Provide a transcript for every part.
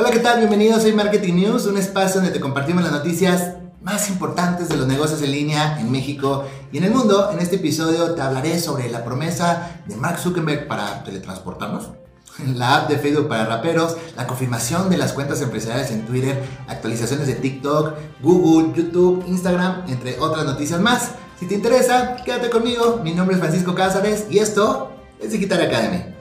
Hola, ¿qué tal? Bienvenidos, soy Marketing News, un espacio donde te compartimos las noticias más importantes de los negocios en línea en México y en el mundo. En este episodio te hablaré sobre la promesa de Mark Zuckerberg para teletransportarnos, la app de Facebook para raperos, la confirmación de las cuentas empresariales en Twitter, actualizaciones de TikTok, Google, YouTube, Instagram, entre otras noticias más. Si te interesa, quédate conmigo. Mi nombre es Francisco Cázares y esto es Digital Academy.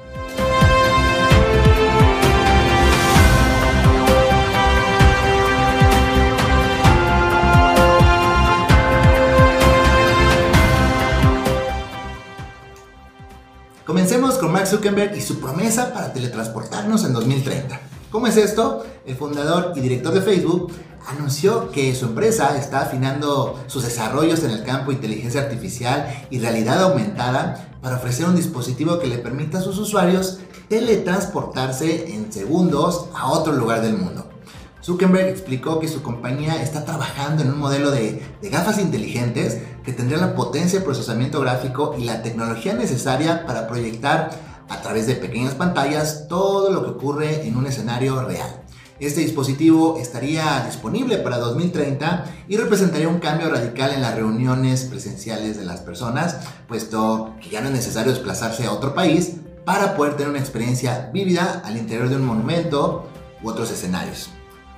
Comencemos con Mark Zuckerberg y su promesa para teletransportarnos en 2030. ¿Cómo es esto? El fundador y director de Facebook anunció que su empresa está afinando sus desarrollos en el campo de inteligencia artificial y realidad aumentada para ofrecer un dispositivo que le permita a sus usuarios teletransportarse en segundos a otro lugar del mundo. Zuckerberg explicó que su compañía está trabajando en un modelo de, gafas inteligentes que tendría la potencia de procesamiento gráfico y la tecnología necesaria para proyectar a través de pequeñas pantallas todo lo que ocurre en un escenario real. Este dispositivo estaría disponible para 2030 y representaría un cambio radical en las reuniones presenciales de las personas, puesto que ya no es necesario desplazarse a otro país para poder tener una experiencia vívida al interior de un monumento u otros escenarios.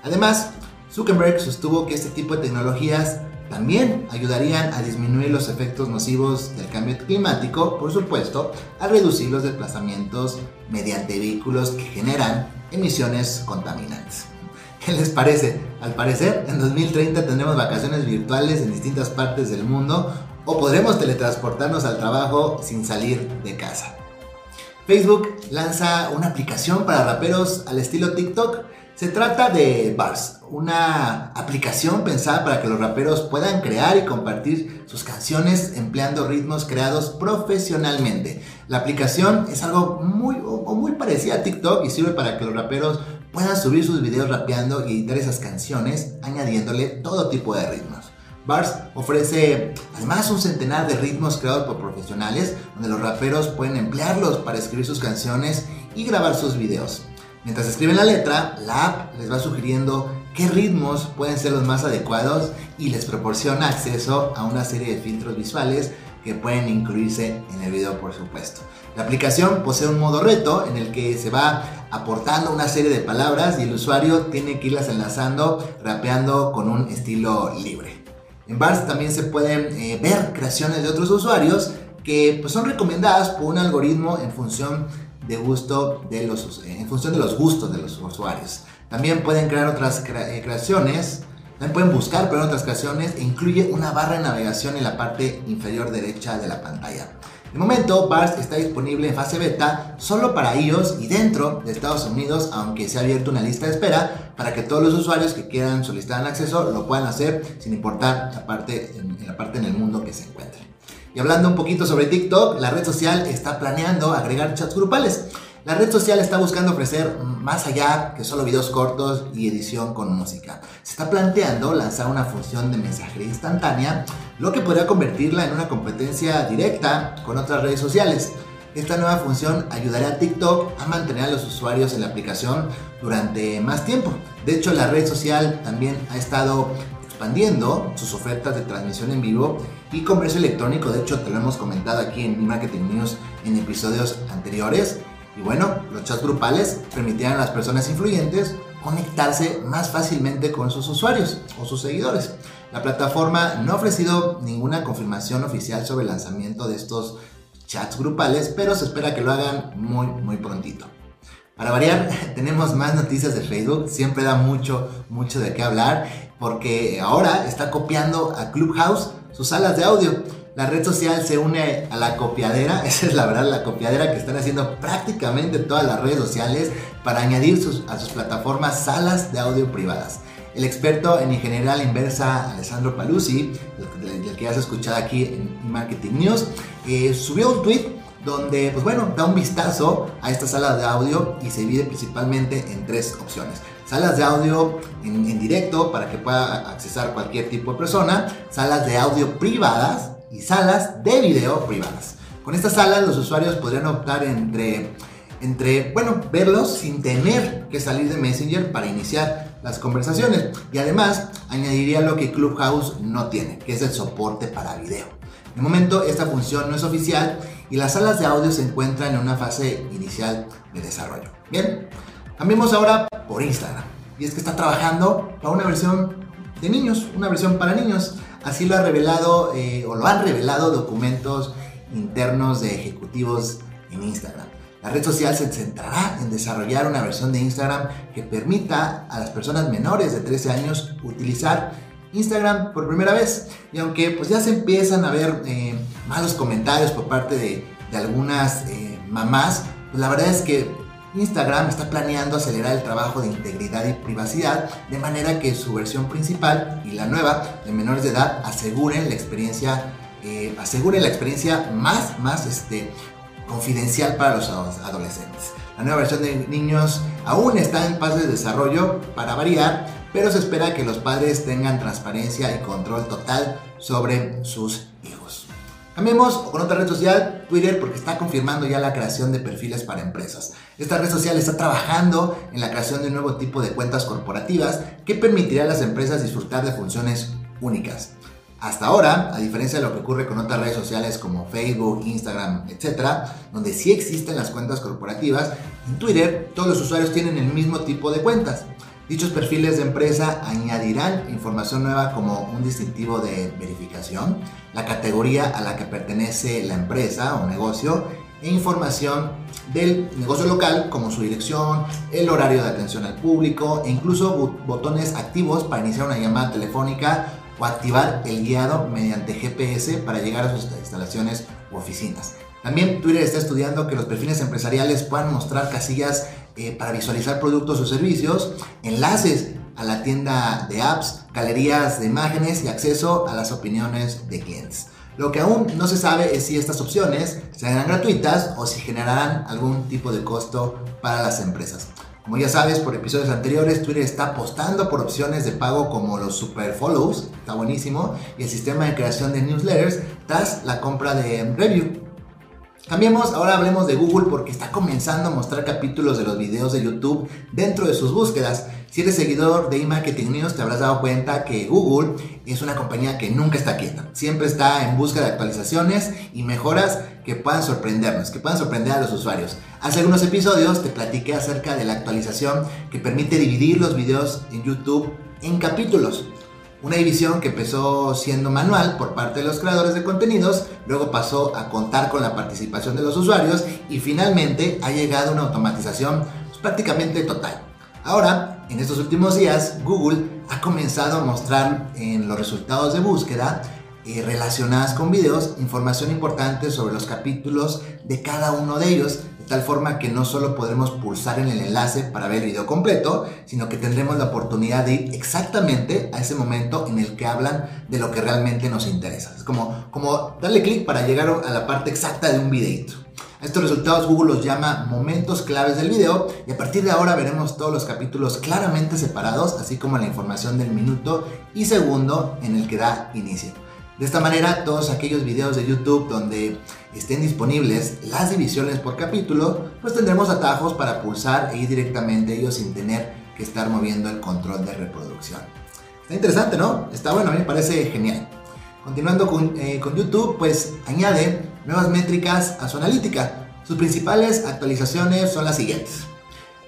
Además, Zuckerberg sostuvo que este tipo de tecnologías también ayudarían a disminuir los efectos nocivos del cambio climático, por supuesto, a reducir los desplazamientos mediante vehículos que generan emisiones contaminantes. ¿Qué les parece? Al parecer, en 2030 tendremos vacaciones virtuales en distintas partes del mundo o podremos teletransportarnos al trabajo sin salir de casa. Facebook lanza una aplicación para raperos al estilo TikTok se trata de Bars, una aplicación pensada para que los raperos puedan crear y compartir sus canciones empleando ritmos creados profesionalmente. La aplicación es algo muy, muy parecida a TikTok y sirve para que los raperos puedan subir sus videos rapeando y editar esas canciones añadiéndole todo tipo de ritmos. Bars ofrece además un centenar de ritmos creados por profesionales donde los raperos pueden emplearlos para escribir sus canciones y grabar sus videos. Mientras escriben la letra, la app les va sugiriendo qué ritmos pueden ser los más adecuados y les proporciona acceso a una serie de filtros visuales que pueden incluirse en el video por supuesto. La aplicación posee un modo reto en el que se va aportando una serie de palabras y el usuario tiene que irlas enlazando rapeando con un estilo libre. En Bars también se pueden eh, ver creaciones de otros usuarios que pues, son recomendadas por un algoritmo en función de gusto de los, en función de los gustos de los usuarios. También pueden crear otras eh, creaciones, también pueden buscar pero otras creaciones e incluye una barra de navegación en la parte inferior derecha de la pantalla. De momento, Bars está disponible en fase beta solo para iOS y dentro de Estados Unidos, aunque se ha abierto una lista de espera para que todos los usuarios que quieran solicitar el acceso lo puedan hacer sin importar la parte, en la parte en el mundo que se encuentre. Y hablando un poquito sobre TikTok, la red social está planeando agregar chats grupales. La red social está buscando ofrecer más allá que solo videos cortos y edición con música. Se está planteando lanzar una función de mensajería instantánea, lo que podría convertirla en una competencia directa con otras redes sociales. Esta nueva función ayudará a TikTok a mantener a los usuarios en la aplicación durante más tiempo. De hecho, la red social también ha estado expandiendo sus ofertas de transmisión en vivo y comercio electrónico. De hecho, te lo hemos comentado aquí en Marketing News en episodios anteriores. Y bueno, los chats grupales permitirán a las personas influyentes conectarse más fácilmente con sus usuarios o sus seguidores. La plataforma no ha ofrecido ninguna confirmación oficial sobre el lanzamiento de estos chats grupales, pero se espera que lo hagan muy, muy prontito. Para variar, tenemos más noticias de Facebook, siempre da mucho, mucho de qué hablar, porque ahora está copiando a Clubhouse sus salas de audio. La red social se une a la copiadera, esa es la verdad, la copiadera que están haciendo prácticamente todas las redes sociales para añadir a sus plataformas salas de audio privadas. El experto en ingeniería inversa, Alessandro Paluzzi, el, que ya has escuchado aquí en Marketing News, eh, subió un tweet donde, pues bueno, da un vistazo a esta sala de audio y se divide principalmente en tres opciones. Salas de audio en, directo para que pueda accesar cualquier tipo de persona, salas de audio privadas y salas de video privadas. Con estas salas los usuarios podrían optar entre entre, bueno, verlos sin tener que salir de Messenger para iniciar las conversaciones. Y además añadiría lo que Clubhouse no tiene, que es el soporte para video. De momento esta función no es oficial y las salas de audio se encuentran en una fase inicial de desarrollo. Bien, cambiemos ahora por Instagram. Y es que está trabajando para una versión de niños, una versión para niños. Así lo ha revelado eh, o lo han revelado documentos internos de ejecutivos en Instagram. La red social se centrará en desarrollar una versión de Instagram que permita a las personas menores de 13 años utilizar Instagram por primera vez. Y aunque pues ya se empiezan a ver eh, malos comentarios por parte de, algunas eh, mamás, pues la verdad es que Instagram está planeando acelerar el trabajo de integridad y privacidad de manera que su versión principal y la nueva de menores de edad aseguren la experiencia, eh, aseguren la experiencia más, más este, confidencial para los adolescentes. La nueva versión de niños aún está en fase de desarrollo para variar, pero se espera que los padres tengan transparencia y control total sobre sus. Cambiemos con otra red social, Twitter, porque está confirmando ya la creación de perfiles para empresas. Esta red social está trabajando en la creación de un nuevo tipo de cuentas corporativas que permitirá a las empresas disfrutar de funciones únicas. Hasta ahora, a diferencia de lo que ocurre con otras redes sociales como Facebook, Instagram, etc., donde sí existen las cuentas corporativas, en Twitter todos los usuarios tienen el mismo tipo de cuentas. Dichos perfiles de empresa añadirán información nueva como un distintivo de verificación, la categoría a la que pertenece la empresa o negocio e información del negocio local como su dirección, el horario de atención al público e incluso botones activos para iniciar una llamada telefónica o activar el guiado mediante GPS para llegar a sus instalaciones u oficinas. También Twitter está estudiando que los perfiles empresariales puedan mostrar casillas eh, para visualizar productos o servicios, enlaces a la tienda de apps, galerías de imágenes y acceso a las opiniones de clientes. Lo que aún no se sabe es si estas opciones serán gratuitas o si generarán algún tipo de costo para las empresas. Como ya sabes por episodios anteriores, Twitter está apostando por opciones de pago como los super follows, está buenísimo, y el sistema de creación de newsletters tras la compra de Review. Cambiemos, ahora hablemos de Google porque está comenzando a mostrar capítulos de los videos de YouTube dentro de sus búsquedas. Si eres seguidor de eMarketing News te habrás dado cuenta que Google es una compañía que nunca está quieta. Siempre está en busca de actualizaciones y mejoras que puedan sorprendernos, que puedan sorprender a los usuarios. Hace algunos episodios te platiqué acerca de la actualización que permite dividir los videos en YouTube en capítulos. Una división que empezó siendo manual por parte de los creadores de contenidos, luego pasó a contar con la participación de los usuarios y finalmente ha llegado a una automatización pues, prácticamente total. Ahora, en estos últimos días, Google ha comenzado a mostrar en los resultados de búsqueda eh, relacionadas con videos información importante sobre los capítulos de cada uno de ellos tal forma que no solo podremos pulsar en el enlace para ver el video completo, sino que tendremos la oportunidad de ir exactamente a ese momento en el que hablan de lo que realmente nos interesa. Es como, como darle clic para llegar a la parte exacta de un videito. A estos resultados Google los llama momentos claves del video y a partir de ahora veremos todos los capítulos claramente separados, así como la información del minuto y segundo en el que da inicio. De esta manera, todos aquellos videos de YouTube donde estén disponibles las divisiones por capítulo, pues tendremos atajos para pulsar e ir directamente ellos sin tener que estar moviendo el control de reproducción. Está interesante, ¿no? Está bueno, a mí me parece genial. Continuando con, eh, con YouTube, pues añade nuevas métricas a su analítica. Sus principales actualizaciones son las siguientes.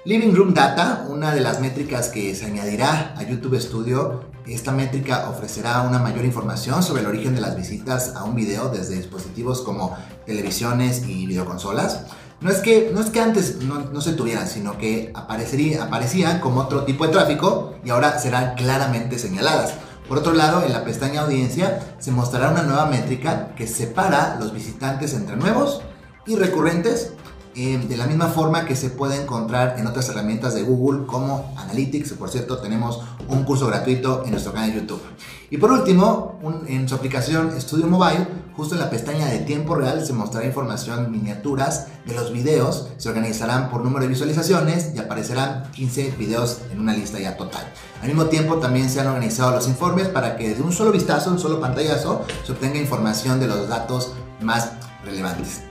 Living Room Data, una de las métricas que se añadirá a YouTube Studio, esta métrica ofrecerá una mayor información sobre el origen de las visitas a un video desde dispositivos como televisiones y videoconsolas. No es que, no es que antes no, se tuvieran, sino que aparecería, aparecían como otro tipo de tráfico y ahora serán claramente señaladas. Por otro lado, en la pestaña audiencia se mostrará una nueva métrica que separa los visitantes entre nuevos y recurrentes eh, de la misma forma que se puede encontrar en otras herramientas de Google como Analytics. Por cierto, tenemos un curso gratuito en nuestro canal de YouTube. Y por último, en su aplicación Studio Mobile, justo en la pestaña de tiempo real se mostrará información miniaturas de los videos. Se organizarán por número de visualizaciones y aparecerán 15 videos en una lista ya total. Al mismo tiempo también se han organizado los informes para que de un solo vistazo, un solo pantallazo, se obtenga información de los datos más relevantes.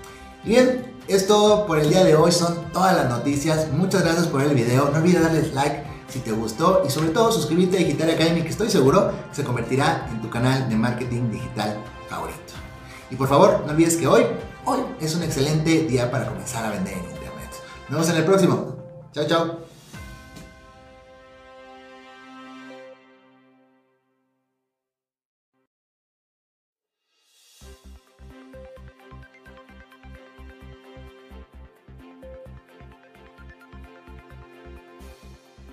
Bien, Es todo por el día de hoy, son todas las noticias. Muchas gracias por el video. No olvides darle like si te gustó y sobre todo suscribirte a Digital Academy que estoy seguro se convertirá en tu canal de marketing digital favorito. Y por favor, no olvides que hoy, hoy es un excelente día para comenzar a vender en Internet. Nos vemos en el próximo. Chao, chao.